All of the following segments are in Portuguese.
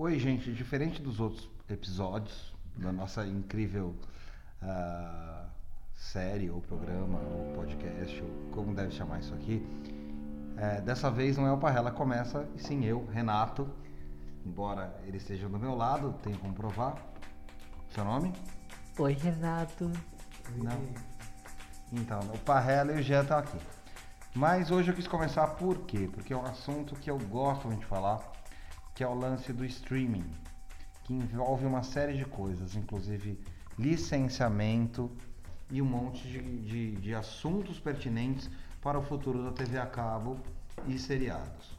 Oi, gente. Diferente dos outros episódios da nossa incrível ah, série, ou programa, ou podcast, ou como deve chamar isso aqui, é, dessa vez não é o Parrela que começa, e sim eu, Renato. Embora ele esteja do meu lado, tenho como provar. Seu nome? Oi, Renato. Não. Então, o Parrela e o Jean estão aqui. Mas hoje eu quis começar por quê? Porque é um assunto que eu gosto muito de falar, que é o lance do streaming, que envolve uma série de coisas, inclusive licenciamento e um monte de, de, de assuntos pertinentes para o futuro da TV a cabo e seriados.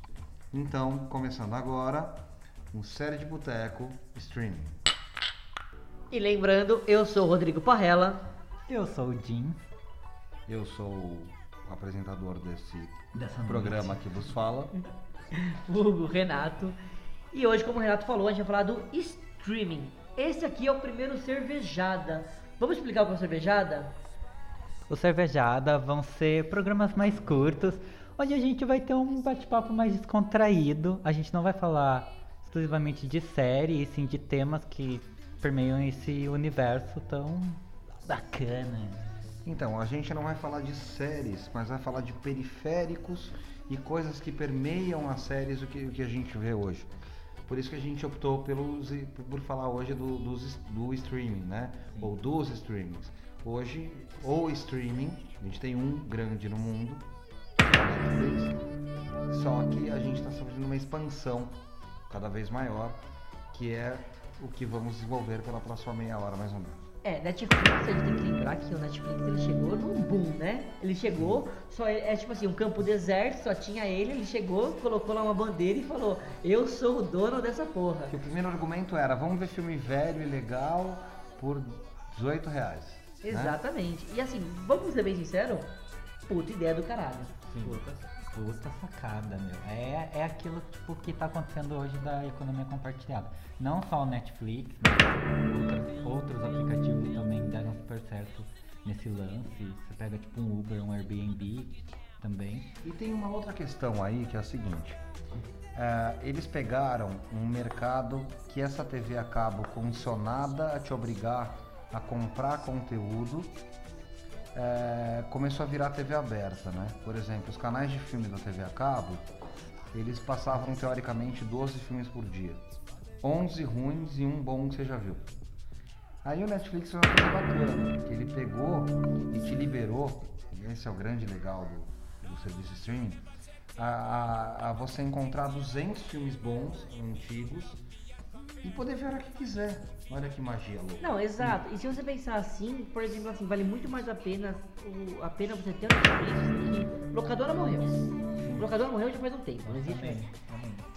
Então, começando agora, um série de boteco streaming. E lembrando, eu sou o Rodrigo Parrella. Eu sou o Jim. Eu sou o apresentador desse Dessa programa noite. que vos fala. Hugo, Renato. E hoje, como o Renato falou, a gente vai falar do streaming. Esse aqui é o primeiro cervejada. Vamos explicar o que é o cervejada? O Cervejada vão ser programas mais curtos, onde a gente vai ter um bate-papo mais descontraído. A gente não vai falar exclusivamente de série, e sim de temas que permeiam esse universo tão bacana. Então, a gente não vai falar de séries, mas vai falar de periféricos e coisas que permeiam as séries, o que, o que a gente vê hoje. Por isso que a gente optou pelos, por falar hoje do, dos, do streaming, né? Ou dos streamings. Hoje, o streaming, a gente tem um grande no mundo, Netflix, só que a gente está sofrendo uma expansão cada vez maior, que é o que vamos desenvolver pela próxima meia hora, mais ou menos. É, Netflix, a gente tem que lembrar que o Netflix ele chegou num boom, né? Ele chegou, só é, é tipo assim, um campo deserto, só tinha ele, ele chegou, colocou lá uma bandeira e falou, eu sou o dono dessa porra. Que o primeiro argumento era, vamos ver filme velho e legal por 18 reais. né? Exatamente. E assim, vamos ser bem sinceros, puta ideia do caralho. Puta, puta sacada, meu. É, é aquilo tipo, que tá acontecendo hoje da economia compartilhada. Não só o Netflix, mas outros aplicativos também deram super certo nesse lance. Você pega tipo um Uber, um Airbnb também. E tem uma outra questão aí que é a seguinte. é, eles pegaram um mercado que essa TV a cabo condicionada a te obrigar a comprar conteúdo é, começou a virar TV aberta, né? Por exemplo, os canais de filme da TV a cabo, eles passavam teoricamente 12 filmes por dia. 11 ruins e um bom que você já viu. Aí o Netflix fez uma coisa bacana, que ele pegou e te liberou, esse é o grande legal do, do serviço streaming, a, a- a você encontrar 200 filmes bons, antigos, e poder ver a hora que quiser. Olha que magia louca. Não, exato. E se você pensar assim, por exemplo, assim, vale muito mais a pena, o- a pena você ter um Netflix que locadora morreu. Locadora morreu já faz um tempo, não existe mais.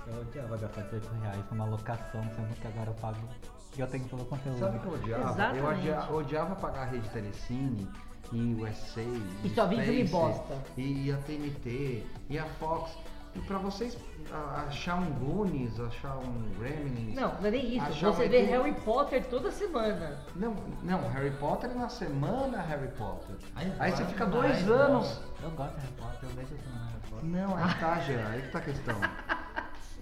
Eu odiava gastar 18 reais numa locação, sendo que agora eu pago e eu tenho todo o conteúdo. Sabe o que eu odiava? Eu Exatamente. odia- odiava pagar a rede Telecine e o USA E só vinha filme bosta. E a TNT e a Fox. E pra vocês a- achar um Goonies, achar um Gremlins. Não, não é nem isso. achar Você vê. Harry Potter toda semana. Não, não, Harry Potter na semana Harry Potter. Ai, Aí você fica demais, dois não. anos. Eu gosto de Harry Potter, eu vejo isso no Harry Potter. Não, aí tá, Jean, aí que tá a questão.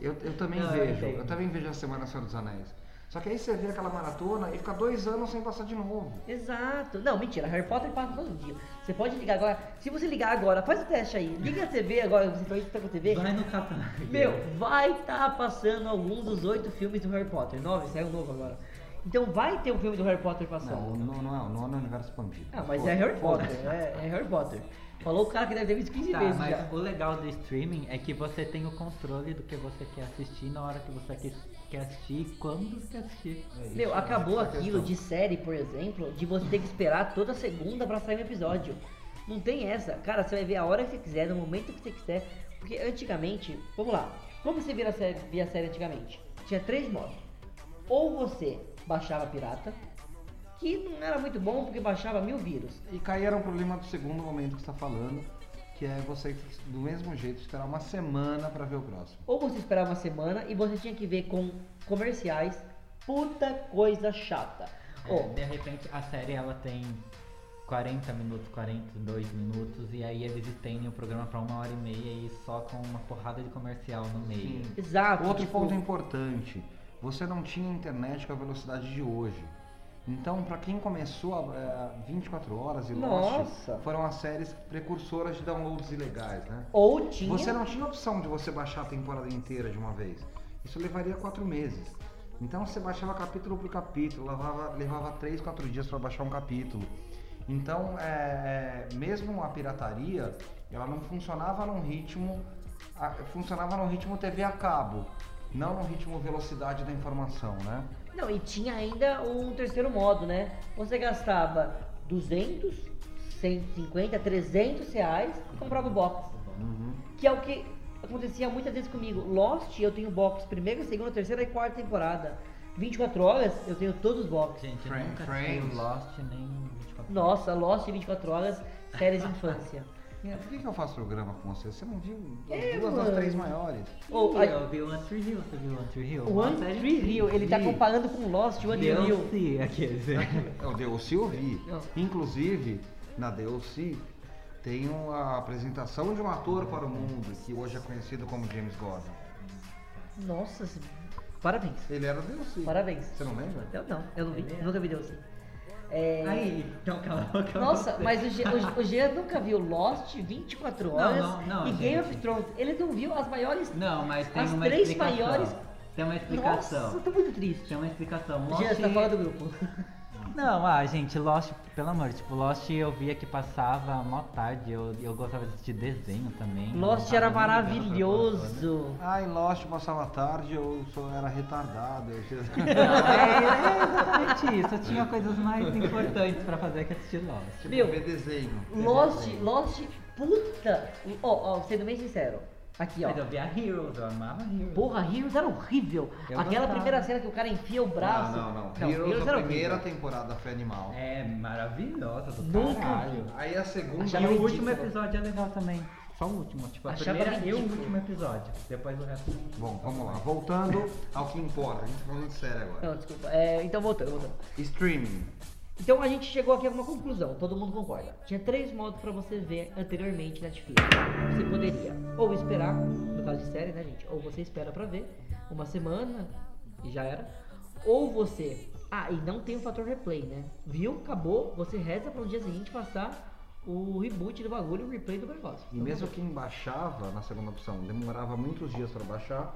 Eu, eu também Não, eu vejo, entendo. eu também vejo a Semana Senhor dos Anéis. Só que aí você vê aquela maratona e fica dois anos sem passar de novo. Exato. Não, mentira, Harry Potter passa todo dia. Você pode ligar agora. Se você ligar agora, faz o teste aí. Liga a TV agora, você estar com a TV. Vai no catálogo. Meu, vai estar passando algum dos oito filmes do Harry Potter. Nove, saiu um novo agora. Então vai ter um filme do Harry Potter Não, passando. não, não é, não é no universo expandido. Ah, mas Foda- é Harry. Potter, é, é Harry Potter. Falou o cara que deve ter visto 15 Tá, vezes mas já. o legal do streaming é que você tem o controle do que você quer assistir na hora que você quer, quer assistir quando quer assistir. É isso, Meu, acabou essa é aquilo questão. de série, por exemplo, de você ter que esperar toda segunda pra sair um episódio. Não tem essa. Cara, você vai ver a hora que você quiser, no momento que você quiser. Porque antigamente, vamos lá, como você via a série, via a série antigamente? Tinha três modos. Ou você baixava pirata, que não era muito bom porque baixava mil vírus. E caíram um problema do segundo momento que você está falando, que é você, do mesmo jeito, esperar uma semana para ver o próximo. Ou você esperava uma semana e você tinha que ver com comerciais. Puta coisa chata. É, Ó, de repente a série ela tem 40 minutos, 42 minutos e aí eles estendem o programa pra uma hora e meia e só com uma porrada de comercial no meio. exato. Outro tipo, ponto importante. você não tinha internet com a velocidade de hoje. Então, para quem começou a, é, 24 horas e Lost, foram as séries precursoras de downloads ilegais, né? Ou tinha. Você não tinha opção de você baixar a temporada inteira de uma vez. Isso levaria quatro meses. Então você baixava capítulo por capítulo, levava, levava três, quatro dias para baixar um capítulo. Então, é, é, mesmo a pirataria, ela não funcionava num ritmo, a- funcionava num ritmo TV a cabo, não no ritmo velocidade da informação, né? Não, e tinha ainda um terceiro modo, né? Você gastava 200, 150, 300 reais e comprava o box. Uhum. Que é o que acontecia muitas vezes comigo. Lost, eu tenho box primeira, segunda, terceira e quarta temporada. 24 horas, eu tenho todos os box. Gente, Friends, nunca Friends. Lost nem 24 Nossa, Lost 24 horas, séries infância. E Por que, que eu faço programa com você? Você não viu as É, duas das mano. três maiores? Ou, a- eu vi o One Tree Hill, você viu o One Tree Hill? One Tree Hill, ele tá comparando com Lost, o One Tree Hill. DLC, aqueles. É o DLC eu vi. Inclusive, na DLC tem uma apresentação de um ator para o mundo, que hoje é conhecido como James Gordon. Nossa, parabéns. Ele era DLC. Parabéns. Você não lembra? Eu não, eu não vi, é. nunca vi Deus. É... Aí, então cala a boca. Nossa, mas o, G, o, o Jean nunca viu Lost 24 horas não, não, e Game gente. of Thrones. Ele não viu as maiores. Não, mas tem As uma três explicação. maiores- Tem uma explicação. Nossa, eu tô muito triste. Tem uma explicação. Jean, você tá fora do grupo. Não, ah, gente, Lost, pelo amor, tipo, Lost eu via que passava mó tarde, eu, eu gostava de assistir desenho também. Lost era maravilhoso. Ai, Lost passava tarde, eu só era retardado. eu é, é exatamente isso, eu tinha coisas mais importantes pra fazer que assistir Lost. Meu, ver desenho. ver Lost, desenho. Lost, puta. Ó, ó, sendo bem sincero. Aqui, ó. Mas eu via Heroes, eu amava Heroes. Porra, Heroes era horrível. Eu Aquela gostava. primeira cena que o cara enfia o braço. Não, não, não. Heroes, era a primeira horrível. temporada foi animal. É maravilhosa do Nunca caralho. Aí a segunda. Achava E o ridículo. último episódio é legal também. Só o último, tipo, a Achava primeira e o último episódio. Depois o resto. Bom, vamos lá. Voltando ao que importa. A gente tá falando sério agora. Não, desculpa. É, então, voltando, voltando. Streaming. Então a gente chegou aqui a uma conclusão, todo mundo concorda. Tinha três modos pra você ver anteriormente Netflix. Você poderia ou esperar, no caso de série, né, gente? Ou você espera pra ver uma semana e já era. Ou você. Ah, e não tem o fator replay, né? Viu? Acabou, você reza para no dia seguinte passar o reboot do bagulho, o replay do negócio. E mesmo quem baixava na segunda opção demorava muitos dias para baixar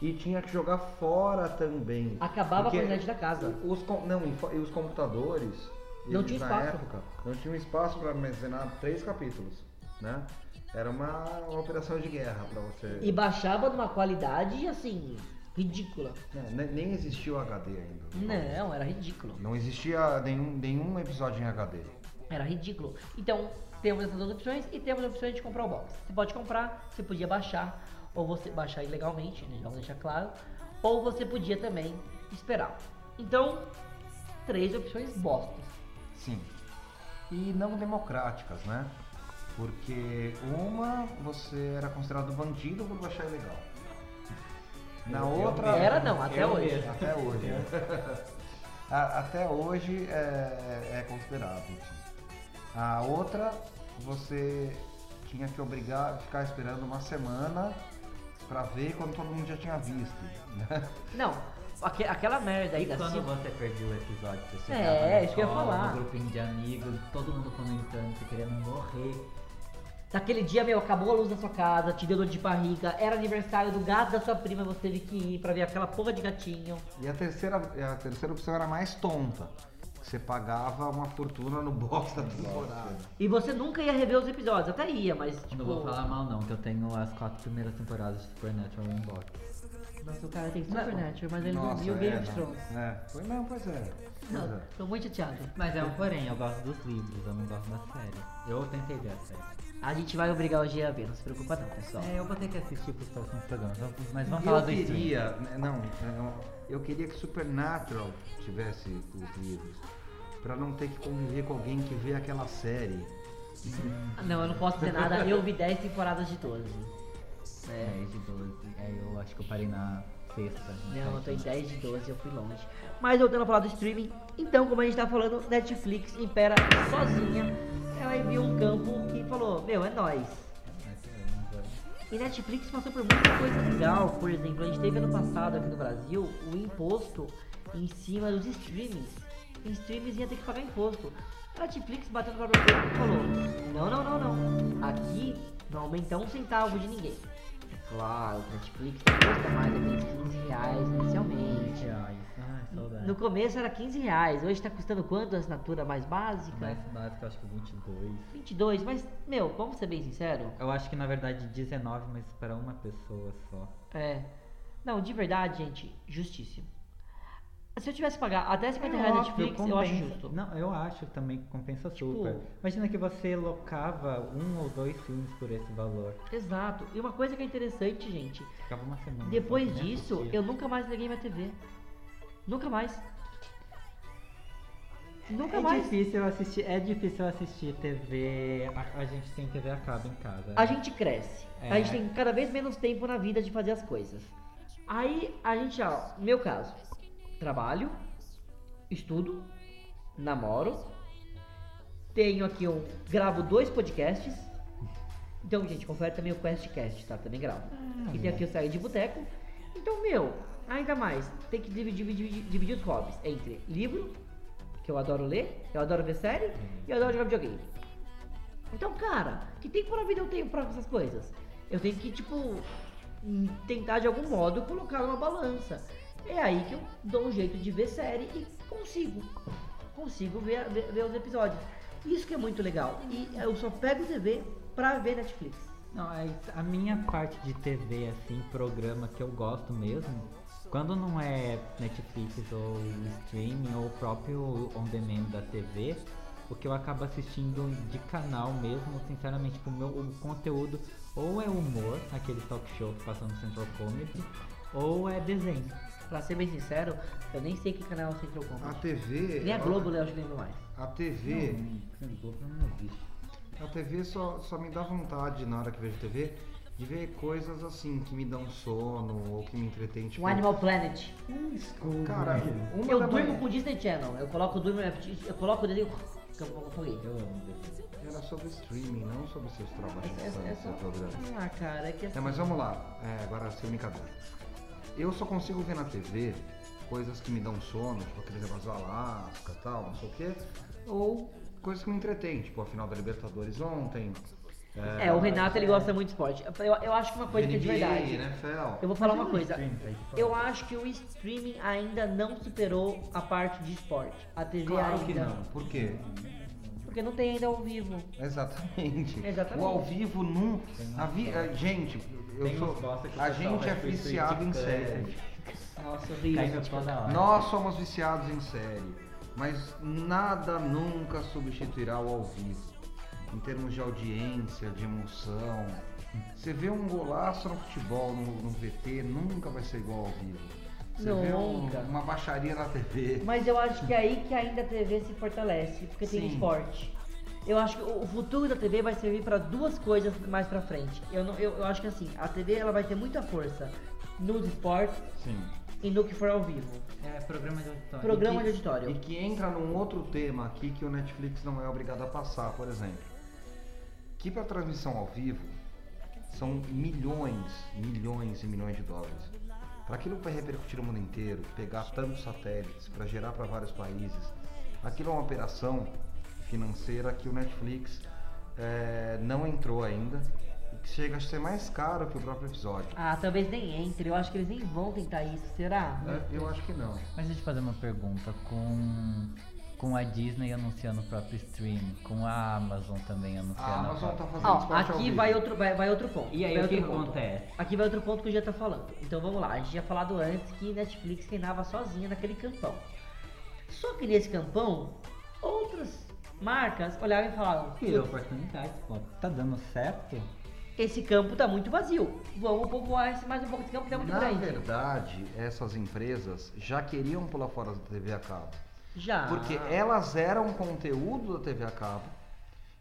e tinha que jogar fora também. Acabava Porque a qualidade da casa. Os, com- não, e os computadores Não eles, tinha na espaço. época não tinham espaço para armazenar três capítulos, né? Era uma, uma operação de guerra para você. E baixava numa qualidade assim, ridícula. Não, ne- nem existia o HD ainda. Não, era ridículo. Não existia nenhum, nenhum episódio em HD. Era ridículo. Então, temos essas duas opções e temos a opção de comprar o box. Você pode comprar, você podia baixar, ou você baixar ilegalmente, né, vamos deixar claro, ou você podia também esperar. Então, três opções bostas. Sim. E não democráticas, né? Porque uma você era considerado bandido por baixar ilegal. Na Eu- eu outra. mesmo. Era não, até Eu hoje. mesmo. Até hoje. A- até hoje é, é considerado. A outra, você tinha que obrigar, ficar esperando uma semana pra ver quando todo mundo já tinha visto. né? Não, aque- aquela merda aí E quando você perdia o episódio, você É, chegava na isso que eu ia escola, falar. No grupinho de amigos, todo mundo comentando, você querendo morrer. Naquele dia, meu, acabou a luz da sua casa, te deu dor de barriga, era aniversário do gato da sua prima, você teve que ir pra ver aquela porra de gatinho. E a terceira, a terceira opção era mais tonta. Você pagava uma fortuna no box da temporada. E você nunca ia rever os episódios, até ia, mas tipo. Não vou falar mal não, que eu tenho as quatro primeiras temporadas de Supernatural em box. Nossa, o cara tem Supernatural, mas ele não Nossa, viu é, Game of não. Thrones. É, foi não, pois é. Pois Não, é. tô muito chateado. Mas é um porém, eu gosto dos livros, eu não gosto da série. Eu tentei ver a série. A gente vai obrigar o Gia a ver, não se preocupa não, pessoal. É, eu vou ter que assistir pros próximos programas, mas vamos E falar eu do queria, não, eu- eu queria que Supernatural tivesse os livros. Pra não ter que conviver com alguém que vê aquela série. Ah, Não, eu não posso dizer nada, eu vi 10 temporadas de 12. É, de 12. É, eu acho que eu parei na sexta. né? Não, eu tô em 10 de 12, eu fui longe. Mas voltando a falar do streaming, então, como a gente tá falando, Netflix impera sozinha. Ela viu um campo que falou, meu, é nóis. E Netflix passou por muita coisa legal. Por exemplo, a gente teve ano passado aqui no Brasil o imposto em cima dos streamings. Em streamings ia ter que pagar imposto. A Netflix bateu no próprio peito e falou: Não, não, não, não. Aqui não aumenta um centavo de ninguém. Claro, Netflix custa mais aqueles 15 reais inicialmente. reais. Ai, saudade. No começo era 15 reais, hoje tá custando quanto a assinatura mais básica? Mais básico, eu acho que 22. 22, mas, meu, vamos ser bem sincero? Eu acho que na verdade 19, mas para uma pessoa só. É. Não, de verdade, gente, justíssimo. Se eu tivesse que pagar até 50 É reais óbvio, Netflix, eu acho compensa. justo. Não, eu acho também que compensa Tipo- super. Imagina que você locava um ou dois filmes por esse valor. Exato. E uma coisa que é interessante, gente, Ficava uma semana. depois disso, eu nunca mais liguei minha TV. Nunca mais. Nunca é mais. difícil assistir, é difícil assistir TV. A, a gente tem TV a cabo em casa. A gente cresce. A É. gente tem cada vez menos tempo na vida de fazer as coisas. Aí a gente, ó, meu caso, trabalho, estudo, namoro, tenho aqui um. gravo dois podcasts. Então, gente, confere também o QuestCast, tá? Também gravo. e tem aqui o Sair de Boteco. Então, meu, ainda mais, tem que dividir, dividir, dividir os hobbies entre livro, que eu adoro ler, eu adoro ver série e eu adoro jogar videogame. Então, cara, que tempo na vida eu tenho pra essas coisas? Eu tenho que, tipo, hum, tentar de algum modo colocar numa balança. É aí que eu dou um jeito de ver série e consigo. Consigo ver, ver, ver os episódios. Isso que é muito legal. E eu só pego TV pra ver Netflix. Não, é a minha parte de TV, assim, programa que eu gosto mesmo, quando não é Netflix ou streaming ou o próprio on demand da TV, o que eu acabo assistindo de canal mesmo, sinceramente, o meu conteúdo ou é humor, aquele talk show que passa no Central Comedy, ou é desenho. Pra ser bem sincero, eu nem sei que canal é o Central A. TV. Nem a Globo, né? Eu acho que lembro mais. A TV. Não, Globo não existe. A TV só, só me dá vontade na hora que vejo TV de ver coisas assim que me dão sono ou que me entretêm. Tipo, O Animal Planet. Cara, uma Eu durmo manhã com o Disney Channel. Eu coloco, eu durmo, eu coloco o desenho. Eu falei. Eu amo era sobre streaming, não sobre seus trabalhos É, é, é. Ah, cara, é que assim... É, mas vamos lá, é, agora sem brincadeira. Eu só consigo ver na TV coisas que me dão sono, tipo aqueles negócios do Alasca e tal, não sei o quê, ou coisas que me entretêm, tipo a final da Libertadores ontem. É, o Renato ele gosta muito de esporte. Eu, eu acho que uma coisa que é de NBA, verdade. NFL. Eu vou falar uma coisa. Eu acho que o streaming ainda não superou a parte de esporte. A TV Claro ainda. que não. Por quê? Porque não tem ainda ao vivo. Exatamente. Exatamente. O ao vivo não. A vi... Gente, eu Tem sou. A gente é vai pro viciado em série. cut. Nossa, hora. Nós somos viciados em série, mas nada nunca substituirá o ao vivo. Em termos de audiência, de emoção. Você vê um golaço no futebol, no, no VT, nunca vai ser igual ao vivo. Você vê um- uma baixaria na TV. Mas eu acho que é aí que ainda a TV se fortalece, porque tem Sim. esporte. Eu acho que o o futuro da TV vai servir para duas coisas mais pra frente. Eu, não, eu, eu acho que assim, a TV ela vai ter muita força nos esportes Sim. e no que for ao vivo. É, programa de auditório. Programa E de auditório. E que entra num outro tema aqui que o Netflix não é obrigado a passar, por exemplo. Que para transmissão ao vivo são milhões, milhões e milhões de dólares. Para aquilo vai repercutir no mundo inteiro, pegar tantos satélites para gerar para vários países, aquilo é uma operação financeira que o Netflix eh, não entrou ainda e que chega a ser mais caro que o próprio episódio. Ah, talvez nem entre. Eu acho que eles nem vão tentar isso. Será? É, eu acho que não. Mas deixa eu te fazer uma pergunta. Com, com a Disney anunciando o próprio stream, com a Amazon também anunciando A Amazon própria- tá fazendo ao aqui vai outro, vai, vai outro ponto. E aí, vai o que outro ponto. acontece? Aqui vai outro ponto que eu já tá falando. Então vamos lá, a gente tinha falado antes que Netflix reinava sozinha naquele campão. Só que nesse campão, outras marcas olhavam e falavam: "Putz, oportunidade, pô. Tá dando certo? esse campo tá muito vazio. Vamos povoar esse mais um pouco esse campo que é muito Na grande. verdade, essas empresas já queriam pular fora da TV a cabo. Já. Porque elas eram conteúdo da TV a cabo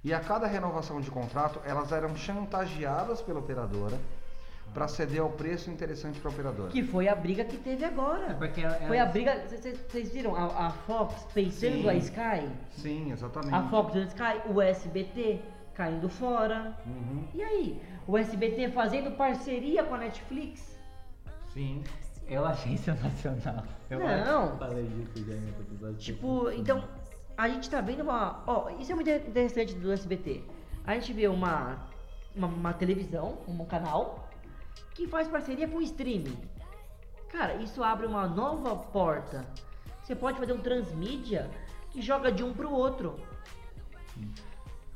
e a cada renovação de contrato elas eram chantageadas pela operadora para ceder ao preço interessante para a operadora. Que foi a briga que teve agora. É porque ela- Foi a ela- briga. Vocês viram? A, a Fox pensando Sim. a Sky. Sim, exatamente. A Fox pensando a Sky, o SBT caindo fora. Uhum. E aí? O SBT fazendo parceria com a Netflix. Sim. Eu achei sensacional. Eu Não. falei disso já em outro episódio. Tipo, então, a gente tá vendo uma. Ó, isso é muito interessante do SBT. A gente vê uma, uma, uma televisão, um canal, que faz parceria com o streaming. Cara, isso abre uma nova porta. Você pode fazer um transmídia que joga de um pro outro.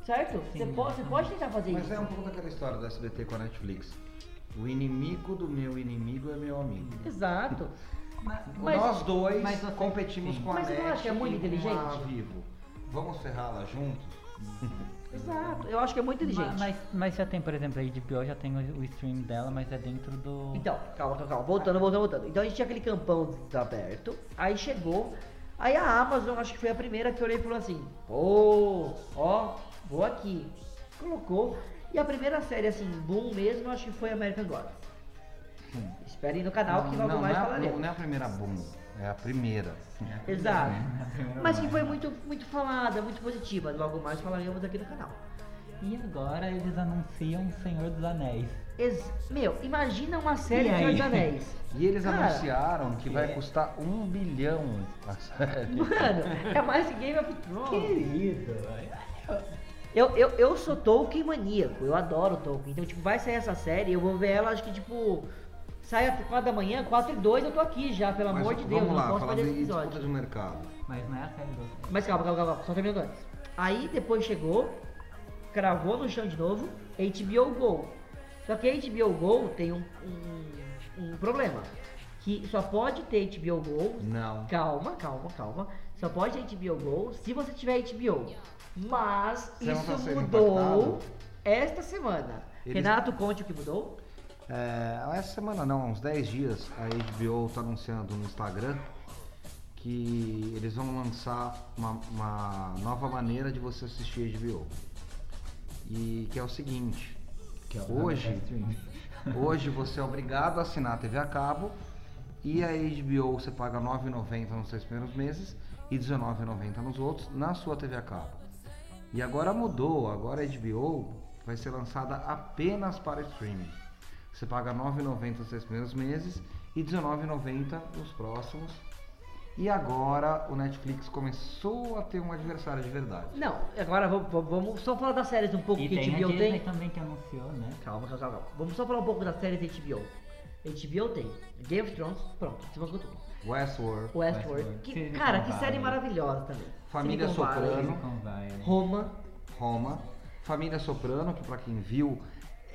Certo? Você Sim. pode, você pode tentar fazer Mas isso. é um pouco daquela história do SBT com a Netflix. O inimigo do meu inimigo é meu amigo. Exato. Mas, Mas- Nós dois mas você- competimos sim. com a Mas você não acha que é muito inteligente? Vivo. Vamos ferrá-la juntos? Exato. Eu acho que é muito inteligente. mas, mas já tem, por exemplo, a HBO já tem o, o stream dela, mas é dentro do. Então, calma, calma, calma. Voltando, voltando, voltando. Então a gente tinha aquele campão aberto. Aí chegou. Aí a Amazon, acho que foi a primeira que eu olhei e falou assim: Pô, ó, vou aqui. Colocou. E a primeira série, assim, boom mesmo, acho que foi American Gods. Esperem no canal que logo não, mais não, é, falaremos. não é a primeira boom, é a primeira. Exato. primeira Mas que mais. foi muito, muito falada, muito positiva. Logo mais falaremos aqui no canal. E agora eles anunciam Senhor dos Anéis. Ex- Meu, imagina uma série de Senhor dos Anéis. E eles Cara, anunciaram que vai é. custar um bilhão a série. Mano, é mais que Game of Thrones. Querido, Eu, eu, eu sou Tolkien maníaco, eu adoro Tolkien. Então, tipo, vai sair essa série, eu vou ver ela, acho que, tipo, sai às 4 da manhã, 4 e 2 eu tô aqui já, pelo Mas amor de Deus, lá, não posso de esse episódio. de mercado. Mas não é a série do. Mas calma, calma, calma, só terminando antes. Aí depois chegou, cravou no chão de novo, HBO Go. Só que a HBO Go tem um, um, um problema. Que só pode ter HBO Go Não. Calma, calma, calma. Só pode ter HBO Go se você tiver HBO. Mas Você não tá isso sendo mudou impactado? esta semana. Eles- Renato, conte o que mudou. É, essa semana não, há uns 10 dias, a HBO tá anunciando no Instagram que eles vão lançar uma, uma nova maneira de você assistir HBO. E que é o seguinte, Que é o hoje, hoje você é obrigado a assinar a TV a cabo e a HBO você paga R$ 9,90 nos seis primeiros meses e R$ 19,90 nos outros na sua TV a cabo. E agora mudou, agora a HBO vai ser lançada apenas para streaming. Você paga R$ 9,90 nos seis primeiros meses e R$ 19,90 nos próximos. E agora o Netflix começou a ter um adversário de verdade. Não, agora vamos, só falar das séries um pouco E que a tem a HBO Disney tem. também que anunciou, né? Calma, calma, calma. Vamos só falar um pouco das séries da HBO. HBO tem Game of Thrones, pronto, você falou tudo. Westworld, Westworld, Westworld. que, Silicon cara, que série maravilhosa também. Família Silicon Soprano. Valley. Roma, Roma, Família Soprano, que pra quem viu,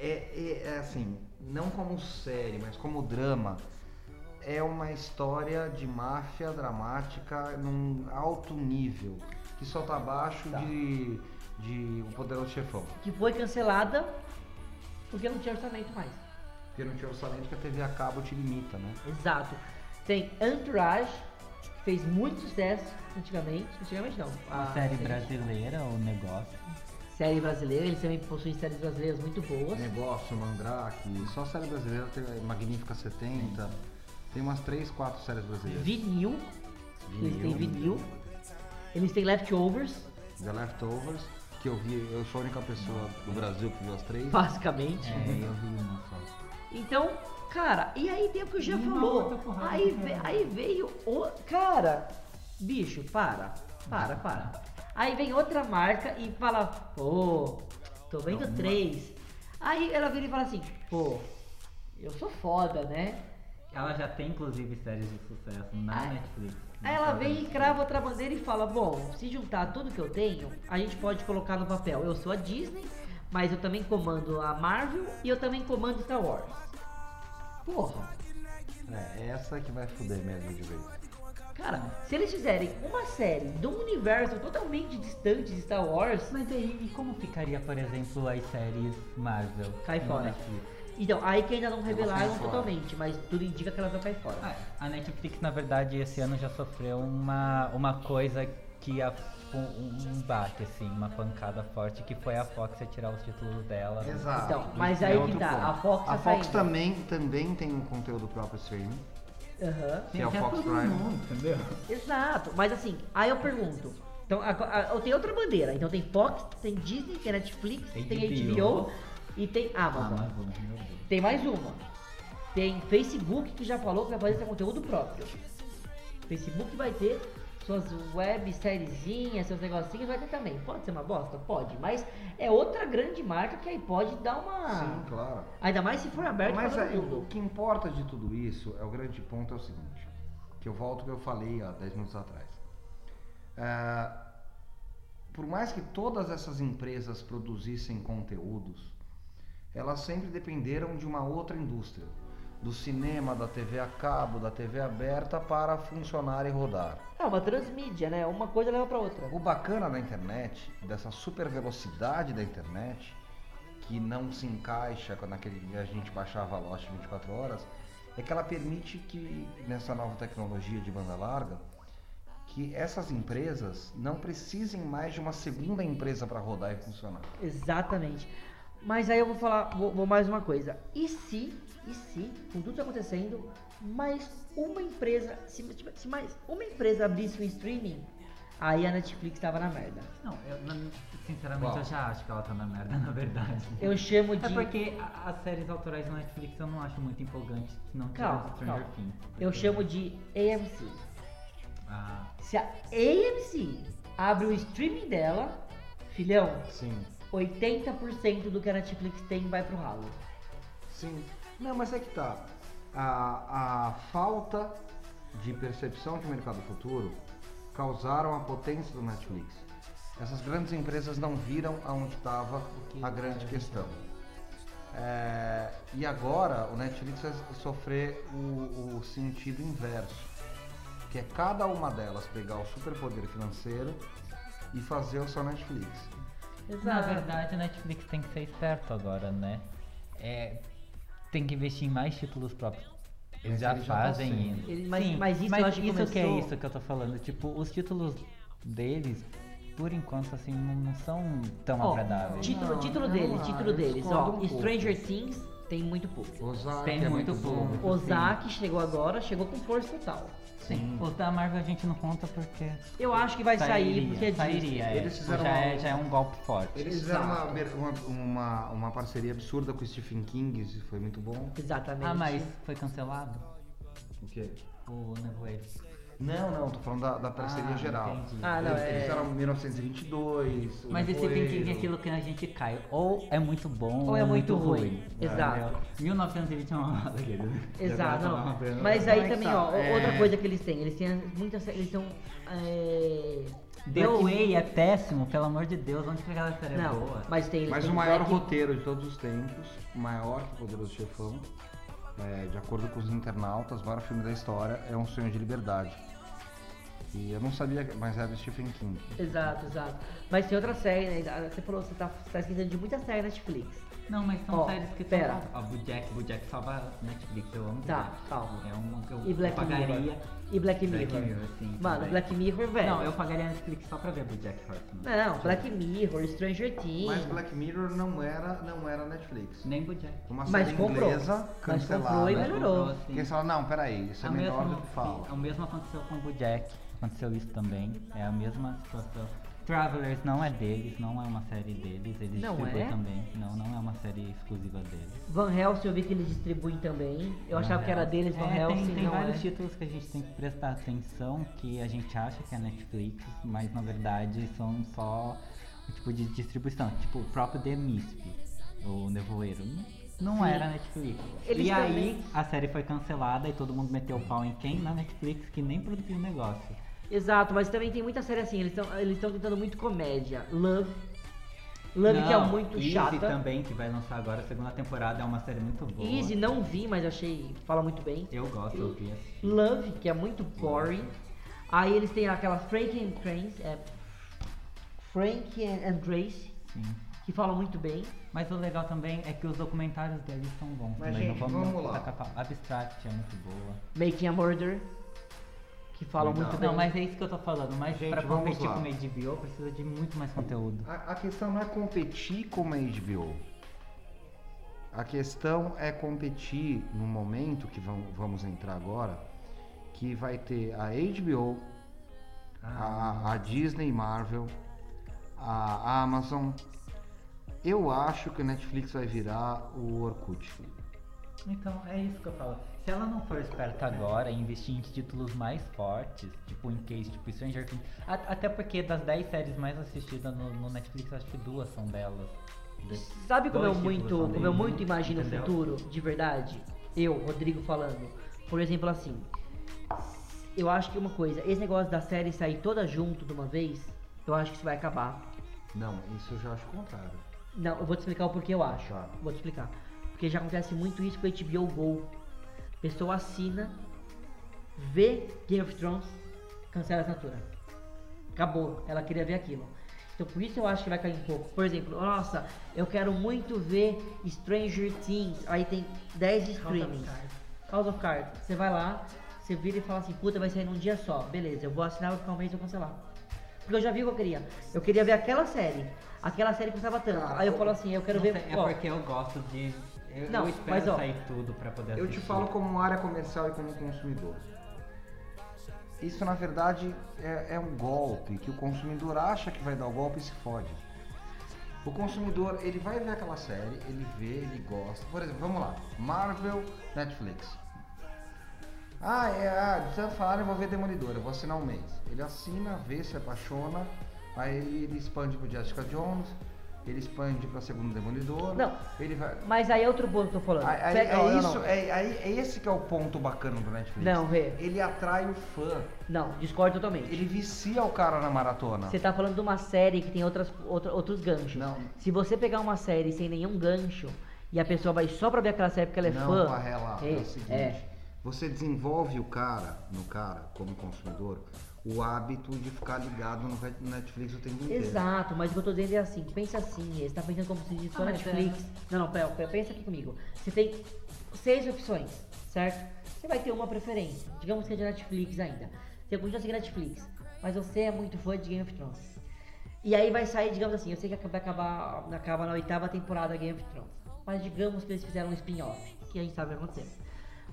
é, é- é assim, não como série, mas como drama, é uma história de máfia dramática num alto nível, que só tá abaixo Tá. de, de O Poderoso Chefão. que foi cancelada porque não tinha orçamento mais. Porque não tinha orçamento que a TV a cabo te limita, né? Exato. Tem Entourage, que fez muito sucesso antigamente. Antigamente não. A a série brasileira, o negócio. Série brasileira, eles também possuem séries brasileiras muito boas. Negócio, Mandrake, só série brasileira tem Magnífica 70, tem umas 3, 4 séries brasileiras. Vinil, eles têm Vinil. vinil. Eles têm Leftovers, The Leftovers, que eu vi, eu sou a única pessoa do Brasil que viu as três. basicamente. É, eu vi uma só. Então, cara, e aí tem o que o Jean falou. Aí, de ve- aí veio o. Cara, bicho, para. Para, para. Aí vem outra marca e fala, pô, tô vendo Toma. três. Aí ela vira e fala assim, pô, eu sou foda, né? Ela já tem inclusive séries de sucesso na Ah, Netflix. Aí ela vem e crava outra bandeira e fala, bom, se juntar tudo que eu tenho, a gente pode colocar no papel. Eu sou a Disney, mas eu também comando a Marvel e eu também comando Star Wars. Porra. É, essa que vai fuder mesmo de vez. Cara, se eles fizerem uma série de um universo totalmente distante de Star Wars, Mas aí, e como ficaria, por exemplo, as séries Marvel? Cai no fora. Netflix? então, aí que ainda não revelaram totalmente, mas tudo indica que elas vão cair fora. Ah, a Netflix, na verdade, esse ano já sofreu uma, uma coisa que a, um, um bate, assim, uma pancada forte, que foi a Fox retirar os títulos dela. Exato. Então, mas Esse é aí que tá, ponto. a Fox tá A Fox saindo. também, também tem um conteúdo próprio streaming, Aham. que é o Fox Prime. mundo, entendeu? Exato, mas assim, aí eu pergunto. Então, a- a- eu tenho outra bandeira. Então tem Fox, tem Disney, tem Netflix, tem HBO. HBO. E tem Amazon. Amazon, meu Deus. Tem mais uma. Tem Facebook que já falou que vai fazer seu conteúdo próprio. Facebook vai ter suas web sériezinhas, seus negocinhos, vai ter também. Pode ser uma bosta? Pode. Mas é outra grande marca que aí pode dar uma. Sim, claro. Ainda mais se for aberto Mas para aí, todo o mundo. que importa de tudo isso, é o grande ponto é o seguinte, que eu volto ao que eu falei há 10 minutos atrás. É, por mais que todas essas empresas produzissem conteúdos, elas sempre dependeram de uma outra indústria, do cinema, da TV a cabo, da TV aberta para funcionar e rodar. É uma transmídia, né? Uma coisa leva pra outra. O bacana da internet, dessa super velocidade da internet, que não se encaixa naquele que a gente baixava Lost 24 horas, é que ela permite que, nessa nova tecnologia de banda larga, que essas empresas não precisem mais de uma segunda empresa para rodar e funcionar. Exatamente. Mas aí eu vou falar, vou, vou mais uma coisa. E se, e se, com tudo isso acontecendo, mais uma empresa, se, se mais uma empresa abrisse um streaming, aí a Netflix tava na merda. Não, eu, sinceramente Qual? eu já acho que ela tá na merda, na verdade. Eu chamo de. É porque as séries autorais da Netflix eu não acho muito empolgante, se não tiver Calma, Stranger calma. Things. Eu chamo de AMC. Ah, Se a AMC abre o streaming dela, filhão, Sim. 80% do que a Netflix tem vai pro ralo. Sim. Não, mas é que tá. A, a falta de percepção de mercado futuro causaram a potência do Netflix. Essas grandes empresas não viram aonde estava a grande questão. É, e agora o Netflix vai sofrer o, o sentido inverso, que é cada uma delas pegar o superpoder financeiro e fazer o seu Netflix. Na verdade, a Netflix tem que ser esperto agora, né? É, tem que investir em mais títulos próprios. Eles Mas já ele já tá fazem sendo. isso. Ele- mas- Sim, mas isso eu acho que isso que é isso que eu tô falando. Tipo, os títulos deles, por enquanto, assim, não, não são tão Ó, agradáveis. título, Não, título eu deles, não título deles, ó. um pouco. Stranger Things tem muito público. Ozark Tem é muito muito bom. Ozark chegou agora, chegou com força total. Sim. Os da Marvel a gente não conta porque. Eu acho que vai sair sairia, porque é sairia, é. Eles fizeram já, uma- é, já é um golpe forte. Eles fizeram uma, uma, uma, uma parceria absurda com o Stephen King, foi muito bom. Exatamente. Ah, mas foi cancelado? O quê? O Nevoeiro. Não, não, tô falando da, da parceria Ah, geral. entendi. Ah, não, eles, é- eles fizeram 1922. o Mas esse King é aquilo que a gente cai. Ou é muito bom Ou é muito ruim. ruim. Exato. Entendeu? 1920 é. Exato, não. tava falando. Mas aí é também, tá? ó, É. outra coisa que eles têm, eles têm muitas, eles são é... The Black- Way é péssimo, pelo amor de Deus, onde que aquela série é Não, boa? mas tem eles Mas o maior Black- roteiro de todos os tempos, maior que o Poderoso Chefão, é, de acordo com os internautas, o maior filme da história é Um Sonho de Liberdade. E eu não sabia, mas é do Stephen King. Exato, exato. Mas tem outra série, né? Você falou, você tá, você tá esquecendo de muita série Netflix. Não, mas são Ó, séries que pera. são. Ó, Bojack, Bojack salva Netflix, eu amo. Tá, Bojack. calma. É um que eu, E Black eu pagaria. Mirror. E Black Mirror. Black Mirror, sim. Mano, também. Black Mirror, velho. Não, eu pagaria Netflix só pra ver Bojack Horseman. Não, Black Mirror, Stranger Things. Mas Black Mirror não era, não era Netflix. Nem Bojack. Uma Mas série comprou. inglesa, Mas cancelada. comprou e melhorou. Porque eles falaram, não, peraí, isso é melhor mesmo, do que fala. o mesmo aconteceu com o Bojack. Aconteceu isso também. É a mesma situação. Travelers não é deles, não é uma série deles. Eles Não distribuem é? também. Não, não é uma série exclusiva deles. Van Helsing eu vi que eles distribuem também. Eu achava que era deles, Van é, Helsing tem, tem vários é. títulos que a gente tem que prestar atenção que a gente acha que é Netflix, mas na verdade são só um tipo de distribuição. Tipo o próprio The Misp, o Nevoeiro. Não Sim. era Netflix. Eles e aí também- a série foi cancelada e todo mundo meteu o pau em quem? Na Netflix, que nem produziu o negócio. Exato, mas também tem muita série assim, eles estão eles tão tentando muito comédia. Love. Love que é Não, muito Easy chata. também, que vai lançar agora a segunda temporada, é uma série muito boa. Easy não vi, mas achei. Fala muito bem. Eu gosto, eu vi. Love, que é muito boring. Aí eles têm aquela Frank and Grace, é, Frank and, Grace, Sim. que falam muito bem. Mas o legal também é que os documentários deles são bons Mas, também. gente, não vamos, vamos lá. Abstract é muito boa. Making a Murder, que falam muito bem. Não, mas é isso que eu tô falando. Mas Gente, pra competir lá. com a HBO precisa de muito mais conteúdo. A, a questão não é competir com a HBO. A questão é competir no momento que vão- vamos entrar agora, que vai ter a HBO, a, a Disney Marvel, a Amazon, Eu acho que o Netflix vai virar o Orkut. Então, é isso que eu falo. Se ela não for esperta agora e investir em títulos mais fortes, tipo em case, tipo Stranger Things, a- até porque das 10 séries mais assistidas no, no Netflix, acho que duas são delas. De- Sabe como eu muito, como eu muito imagino o futuro, de verdade? Eu, Rodrigo, falando. Por exemplo, assim. Eu acho que uma coisa, esse negócio da série sair toda junto de uma vez, eu acho que isso vai acabar. Não, isso eu já acho o contrário. Não, eu vou te explicar o porquê eu acho. Tá. Vou te explicar. Porque já acontece muito isso com o HBO Go. Pessoa assina, vê Game of Thrones, cancela a assinatura. Acabou, ela queria ver aquilo. Então por isso eu acho que vai cair um pouco. Por exemplo, nossa, eu quero muito ver Stranger Things. Aí tem 10 streamings. House of Cards. Você vai lá, você vira e fala assim, puta, vai sair num dia só. Beleza, eu vou assinar, vou ficar um mês e vou cancelar. Porque eu já vi o que eu queria. Eu queria ver aquela série. Aquela série custava tanto. Aí eu falo assim, eu quero ver. sei, é ó, porque eu gosto de. Eu, Não, eu espero mas, ó, sair tudo pra poder Eu te assistir. falo como área comercial e como consumidor. Isso na verdade é, é um golpe que o consumidor acha que vai dar o golpe e se fode. O consumidor ele vai ver aquela série, ele vê, ele gosta. Por exemplo, vamos lá, Marvel, Netflix. Ah, é, ah, já falaram, eu vou ver Demolidor, eu vou assinar um mês. Ele assina, vê, se apaixona, aí ele expande pro Jessica Jones, ele expande pra segundo Demolidor. Não. Ele vai. Mas aí é outro ponto que eu tô falando. Aí- Pega- é, não, isso, não. É, aí- é esse que é o ponto bacana do Netflix. Não, Rê. Ele atrai o fã. Não, discordo totalmente. Ele vicia o cara na maratona. Você tá falando de uma série que tem outras, outra- outros ganchos. Não. Se você pegar uma série sem nenhum gancho e a pessoa vai só pra ver aquela série porque ela é não, fã. Parrela, é, é, o seguinte. é. Você desenvolve o cara, no cara, como consumidor, o hábito de ficar ligado no Net- Netflix o tempo inteiro. Exato, mas o que eu tô dizendo é assim, pensa assim, você tá pensando como se diz só Ah, Netflix. Não, não, pera, pera, pensa aqui comigo. Você tem seis opções, certo? Você vai ter uma preferência, digamos que é de Netflix ainda. Você continua seguindo Netflix, mas você é muito fã de Game of Thrones. E aí vai sair, digamos assim, eu sei que vai acabar, acaba na oitava temporada Game of Thrones. Mas digamos que eles fizeram um spin-off, que a gente sabe o que vai acontecer.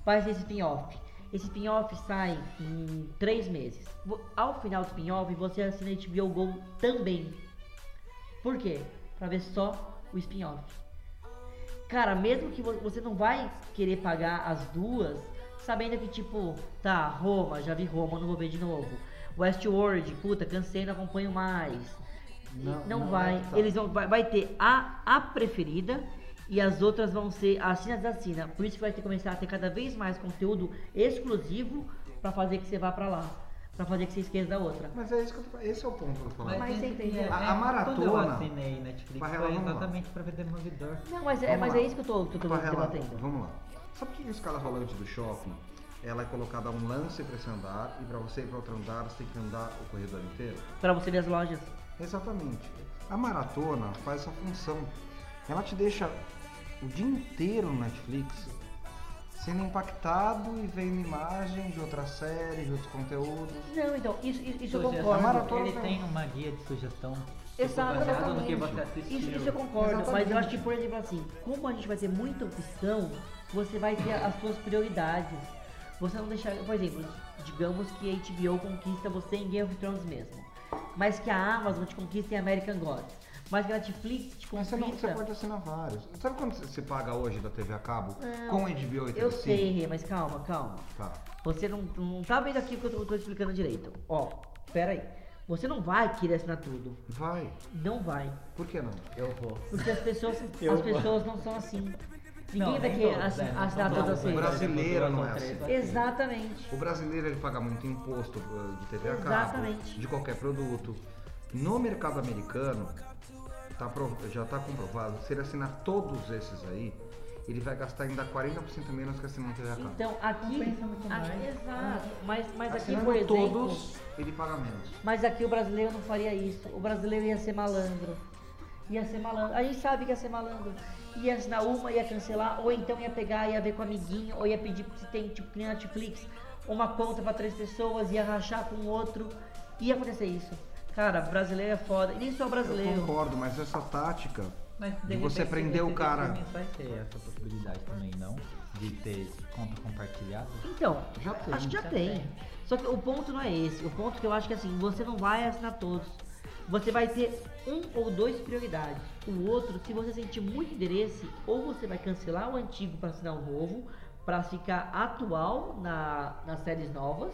Faz esse spin-off. Esse spin-off sai em três meses. Ao final do spin-off, você assina HBO Go também. Por quê? Pra ver só o spin-off. Cara, mesmo que vo- você não vai querer pagar as duas, sabendo que tipo, tá, Roma, já vi Roma, não vou ver de novo. Westworld, puta, cansei, não acompanho mais. Não, Não, não vai. vai, tá. Eles vão vai, vai ter a, a preferida e as outras vão ser assina desassina. Por isso que vai ter que começar a ter cada vez mais conteúdo exclusivo pra fazer que você vá pra lá, Pra fazer que você esqueça da outra. Mas é isso que eu tô falando. Esse é o ponto que eu tô falando. Mas que entendeu? é- A- a é, Quando eu maratona- assinei Netflix Parrela, foi exatamente pra ver Demolidor. Não, mas é, mas é isso que eu tô, que eu tô Parrela, debatendo. Vamos lá. Sabe que a escada rolante do shopping, ela é colocada um lance pra esse andar e pra você ir pra outro andar, você tem que andar o corredor inteiro? Pra você ver as lojas. Exatamente. A maratona faz essa função. Ela te deixa o dia inteiro no Netflix sendo impactado e vendo imagens de outras séries, de outros conteúdos. Não, então, isso, isso, eu concordo. maratona Ele tem uma guia de sugestão Exato, baseado no que exatamente. você assistiu. Isso, isso eu concordo, mas eu Exatamente. acho que, por exemplo, assim, como a gente vai ter muita opção, você vai ter as suas prioridades. Você não deixar, por exemplo, digamos que a HBO conquista você em Game of Thrones mesmo, mas que a Amazon te conquista em American Gods, mas que a Netflix te Mas você, não, você pode assinar vários. Sabe quando você- paga hoje da TV a cabo Não, com HBO e Eu sei, Rê, mas calma, calma. Tá. Você não, não tá vendo aqui o que eu tô, tô explicando direito. Ó, pera aí. Você não vai querer assinar tudo. Vai. Não vai. Por que não? Eu vou. Porque as pessoas, Eu as vou. pessoas não são assim. Ninguém Não, vai querer todos, é, não assinar todas as O brasileiro não é assim. Exatamente. O brasileiro ele paga muito imposto uh, de TV a cabo, Exatamente. de qualquer produto. No mercado americano, tá já está comprovado, se ele assinar todos esses aí, ele vai gastar ainda 40% menos que assinando TV a cabo. Então aqui. Aqui- mais. exato. Mas, mas aqui, por exemplo. todos, ele paga menos. Mas aqui o brasileiro não faria isso. O brasileiro ia ser malandro. Ia ser malandro. A gente sabe que ia ser malandro. Ia assinar uma, ia cancelar, ou então ia pegar, ia ver com o amiguinho, ou ia pedir se tem, tipo, Netflix, uma conta pra três pessoas, ia rachar com o outro. Ia acontecer isso. Cara, brasileiro é foda. E nem só Eu brasileiro. concordo, mas essa tática Mas de você repente, prender o cara. vai ter essa possibilidade também, não? De ter conta compartilhada. Então, Já tem, acho que já, já tem. tem. Só que o ponto não é esse. O ponto que eu acho que assim, você não vai assinar todos. você vai ter um ou dois prioridades. O outro, se você sentir muito interesse, ou você vai cancelar o antigo para assinar o novo, para ficar atual na, nas séries novas.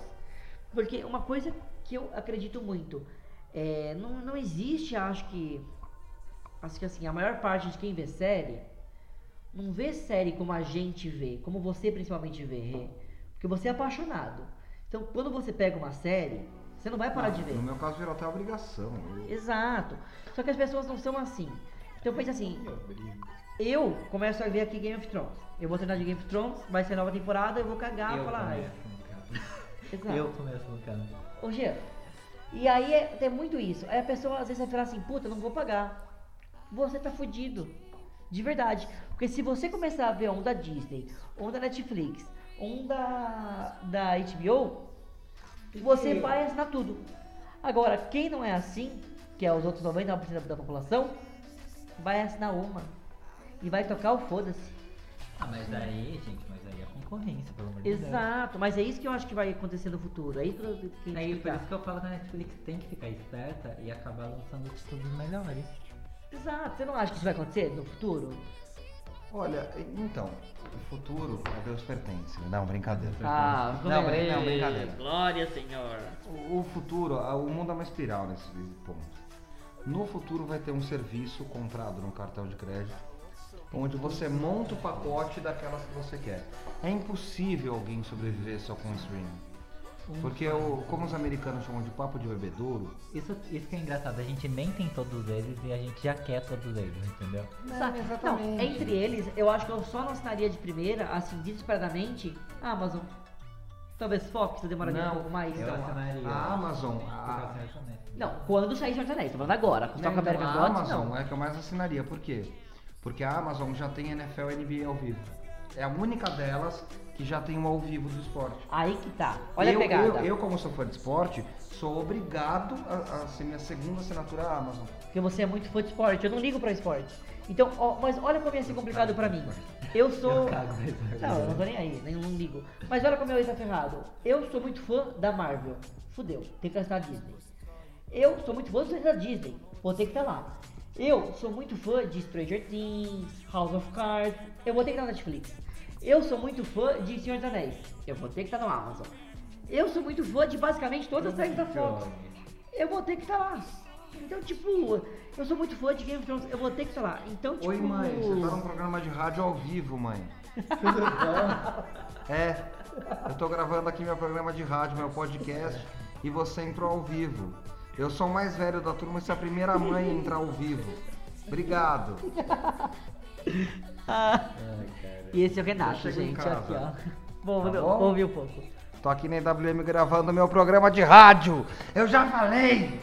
Porque uma coisa que eu acredito muito, é, não, não existe, acho que, acho que assim, a maior parte de quem vê série, não vê série como a gente vê, como você principalmente vê, porque você é apaixonado. Então, quando você pega uma série, você não vai parar de ver. No meu caso virou até obrigação. Eu- Exato. Só que as pessoas não são assim. Então pensa assim, eu começo a ver aqui Game of Thrones. Eu vou terminar de Game of Thrones, vai ser nova temporada, eu vou cagar e eu falar, começo. Exato. Eu começo no caso. Ô Jean, e aí é, tem muito isso. Aí a pessoa às vezes vai falar assim, puta, não vou pagar. Você tá fudido. De verdade. Porque se você começar a ver um da Disney, um da Netflix, um da, da HBO, você vai assinar tudo. Agora, quem não é assim, que é os outros 99% da população, vai assinar uma. E vai tocar o foda-se. Ah, mas daí, gente, mas concorrência, pelo amor de Deus. Exato, mas é isso que eu acho que vai acontecer no futuro. É isso que que Aí, por isso que eu falo que a Netflix tem que ficar esperta e acabar lançando títulos melhores. Exato, você não acha que isso vai acontecer no futuro? Olha, então, o futuro a Deus pertence. Não, brincadeira. Ah, não, brin- não, brincadeira. Glória, Senhor. O, o futuro, a- o mundo é uma espiral nesse ponto. No futuro vai ter um serviço comprado no cartão de crédito, onde você monta o pacote daquelas que você quer. É impossível alguém sobreviver só com streaming. Porque, o, como os americanos chamam de papo de bebedouro, Isso, isso que é engraçado, a gente nem tem todos eles e a gente já quer todos eles, entendeu? Sa- Não, entre eles, eu acho que eu só não assinaria de primeira, assim, desesperadamente, a Amazon. Talvez Fox, eu demoraria um Não, pouco mais. Eu Então, assinaria. a Amazon, a-. Não, quando sair Senhor dos Anéis, tô falando agora. Com Não, então, a Gods, Amazon não. é a que eu mais assinaria. Por quê? Porque a Amazon já tem NFL e NBA ao vivo. É a única delas que já tem um ao vivo do esporte. Aí que tá. Olha eu, a pegada. Eu, eu, como sou fã de esporte, sou obrigado a, a ser minha segunda assinatura à Amazon. Porque você é muito fã de esporte, eu não ligo pra esporte. Então, ó, mas olha como ia ser complicado pra mim. Eu sou. Eu. Não, eu não tô nem aí, nem não ligo. Mas olha como eu ia estar ferrado. Eu sou muito fã da Marvel. Fudeu, tem que assinar a Disney. Eu sou muito fã da Disney. Vou ter que estar lá. Eu sou muito fã de Stranger Things, House of Cards. Eu vou ter que estar na Netflix. Eu sou muito fã de Senhor dos Anéis. Eu vou ter que estar no Amazon. Eu sou muito fã de basicamente todas as séries da Fox. Eu vou ter que estar lá. Então, tipo, eu sou muito fã de Game of Thrones. Eu vou ter que estar lá. Então, tipo. Oi, mãe, você tá num programa de rádio ao vivo, mãe. é, eu tô gravando aqui meu programa de rádio, meu podcast, e você entrou ao vivo. Eu sou o mais velho da turma, você é a primeira mãe a entrar ao vivo. Obrigado. Ah, e esse é o Renato, gente. Aqui, ó. Vou, Tá bom? ouvir um pouco. Tô aqui na IWM gravando meu programa de rádio. Eu já falei.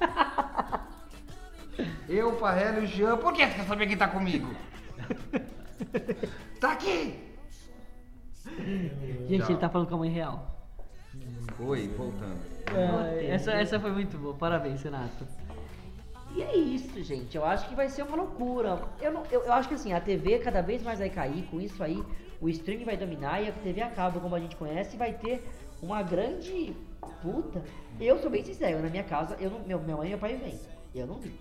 Eu, Farrell e o Jean. Por que você quer saber quem tá comigo? Tá aqui. Gente, Tchau. ele tá falando com a mãe real. Oi, voltando. Essa, essa foi muito boa, parabéns, Renato. E é isso, gente. Eu acho que vai ser uma loucura. Eu, não, eu, eu acho que assim, a TV cada vez mais vai cair. Com isso aí, o streaming vai dominar e a TV a cabo, como a gente conhece, vai ter uma grande. Puta. Eu sou bem sincero, na minha casa, eu não, meu, minha mãe e meu pai vêm. Eu não ligo.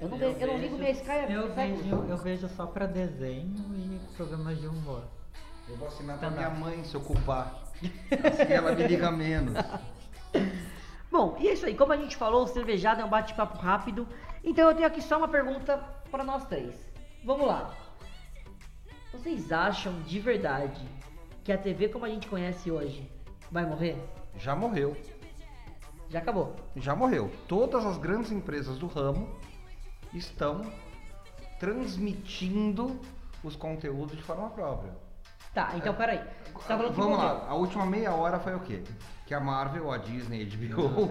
Eu não, ve- eu não ligo minha Sky. Eu vejo, eu vejo só pra desenho e programas de humor. Eu vou assinar pra minha mãe se ocupar. Assim ela me liga menos. Bom, e é isso aí. Como a gente falou, o cervejado é um bate-papo rápido. Então eu tenho aqui só uma pergunta para nós três. Vamos lá. Vocês acham de verdade que a TV como a gente conhece hoje vai morrer? Já morreu. Já acabou. Já morreu. Todas as grandes empresas do ramo estão transmitindo os conteúdos de forma própria. Tá, então peraí. Você tá falando que Vamos morreu. lá, a última meia hora foi o quê? Que a Marvel, a Disney, a HBO.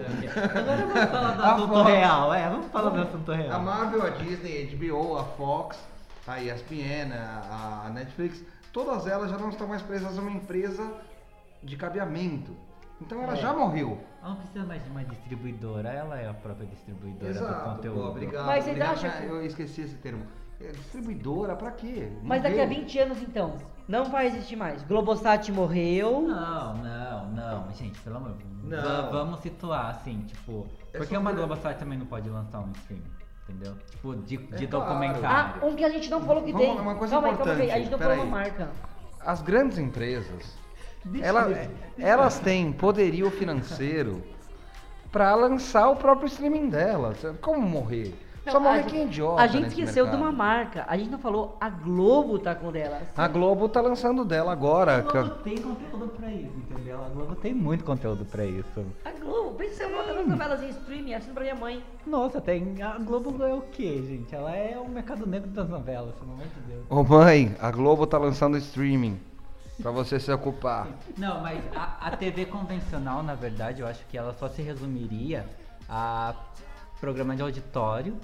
Agora vamos falar do A assunto Fox. real, é, vamos falar do assunto A real. Marvel, a Disney, a HBO, a Fox, a ESPN, a, a Netflix, todas elas já não estão mais presas a uma empresa de cabeamento. Então ela É. já morreu. Ela não precisa mais de uma distribuidora, ela é a própria distribuidora do conteúdo. pô, obrigado. Mas vocês obrigado. acham Ah, que- Eu esqueci esse termo. É, Distribuidora, pra quê? Mas daqui a Morreu. 20 anos então, não vai existir mais. Globosat morreu. Não, não, não, gente, pelo amor de Deus. Não. Va- Vamos situar, assim, tipo. É Porque uma Globosat também não pode lançar um stream, entendeu? Tipo, de, de É claro. Ah, documentário. um que a gente não falou que Vamos- tem. uma coisa calma aí, calma aí, a importante, gente não pera falou uma aí. marca. As grandes empresas, ela- elas têm poderio financeiro para lançar o próprio streaming delas. Como morrer? Só Não, morre a quem é idiota. A gente nesse esqueceu de mercado. uma marca. A gente não falou, a Globo tá com dela. A Globo tá lançando dela agora. A Globo ca- tem conteúdo pra isso, entendeu? A Globo tem muito conteúdo pra isso. A Globo, pensa em bota nas novelas em streaming, assina pra minha mãe. Nossa, tem. A Globo é o quê, gente? Ela é o mercado negro das novelas, pelo amor de Deus. Ô mãe, a Globo tá lançando streaming. Pra você se ocupar. Não, mas a, a TV convencional, na verdade, eu acho que ela só se resumiria a programa de auditório.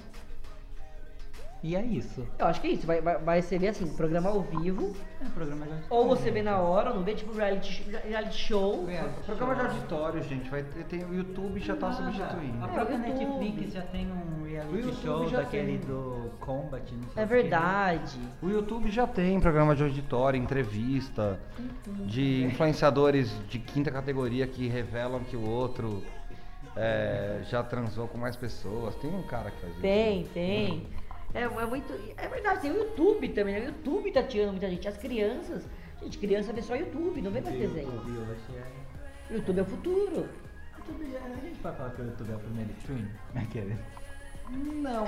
E é isso. Eu acho que é isso, vai, vai, vai ser assim, programa ao vivo, É programa de auditório. ou você vê na hora, ou não vê, tipo reality, reality show. Programa de auditório, gente. Vai ter, tem, o YouTube já tá substituindo. A própria É, YouTube. Netflix já tem um O reality YouTube show daquele tem. do Combat, não sei É verdade. O YouTube já tem programa de auditório, entrevista, de influenciadores de quinta categoria que revelam que o outro é, já transou com mais pessoas. Tem um cara que faz isso. Tem, tem. É, é muito. É verdade, tem o YouTube também, né? O YouTube tá tirando muita gente. As crianças. Gente, criança vê só YouTube, não vê mais desenho. YouTube hoje é... O YouTube é o futuro. YouTube já- A gente pode falar que o YouTube é o primeiro stream? Aquele. Não.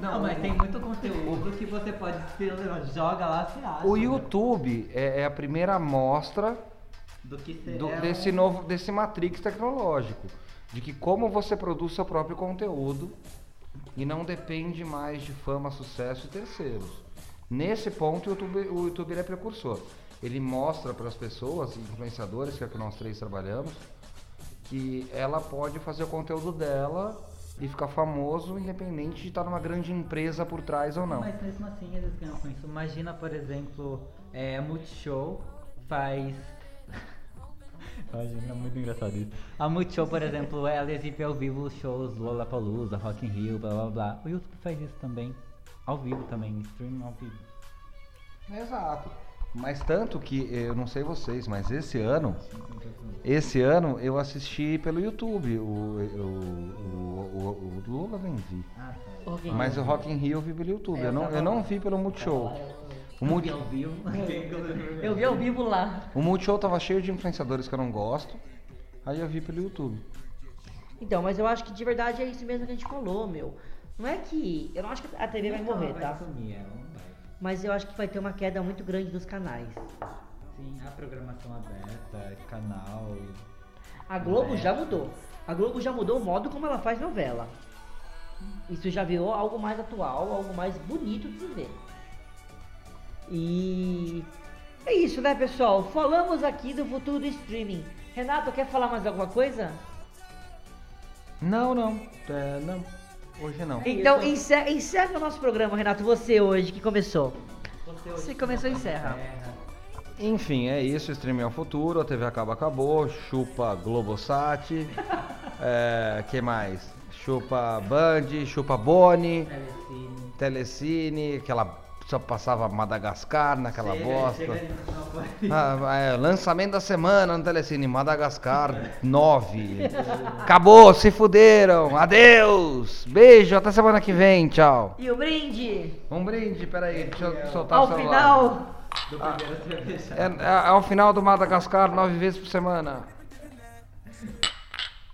Não, mas tem muito conteúdo que você pode se joga lá, você acha. O YouTube é, é a primeira amostra Do que do- é desse um- novo, desse matrix tecnológico, de que como você produz seu próprio conteúdo e não depende mais de fama, sucesso e terceiros. Nesse ponto, o YouTube, o YouTube é precursor. Ele mostra para as pessoas, influenciadores, que é que nós três trabalhamos, que ela pode fazer o conteúdo dela e ficar famoso, independente de estar numa grande empresa por trás ou não. Mas mesmo assim eles ganham com isso. Imagina, por exemplo, é, Multishow faz. Imagina, é muito engraçado isso. A Multishow, por exemplo, ela exibe ao vivo os shows Lollapalooza, Rock in Rio, blá blá blá. O YouTube faz isso também. Ao vivo também, streaming ao vivo. Exato. Mas tanto que, eu não sei vocês, mas esse ano, esse ano eu assisti pelo YouTube o, o, o, o, o Lula nem vi. Ah, tá. Mas o Rock in Rio eu vi pelo YouTube, eu não, eu não vi pelo Multishow. Tava lá, eu- O, multi, ao vivo. Eu vi ao vivo lá. o Multishow tava cheio de influenciadores que eu não gosto, aí eu vi pelo YouTube. Então, mas eu acho que de verdade é isso mesmo que a gente falou, meu. Não é que. Eu não acho que a TV vai morrer, tá? sumir, ela não vai. Mas eu acho que vai ter uma queda muito grande dos canais. Sim, a programação aberta, canal. A Globo É. já mudou. A Globo já mudou o modo como ela faz novela. Isso já virou algo mais atual, algo mais bonito de se ver. E é isso, né, pessoal? Falamos aqui do futuro do streaming. Renato, quer falar mais alguma coisa? Não, não, é, não, hoje não. Então encerra, encerra o nosso programa, Renato. Você hoje que começou. Você começou, encerra. Enfim, é isso, streaming é o futuro, a TV acaba acabou, chupa Globosat, é, que mais? Chupa Band, chupa Boni, Telecine. Telecine, aquela só passava Madagascar naquela Chega, bosta. chega Ah, é, lançamento da semana no Telecine, Madagascar 9. Acabou, se fuderam. Adeus. Beijo, até semana que vem. Tchau. E o brinde Um brinde, peraí, deixa eu soltar ao o celular. final. Do primeiro cerveja. É, é, é ao final do Madagascar, nove vezes por semana.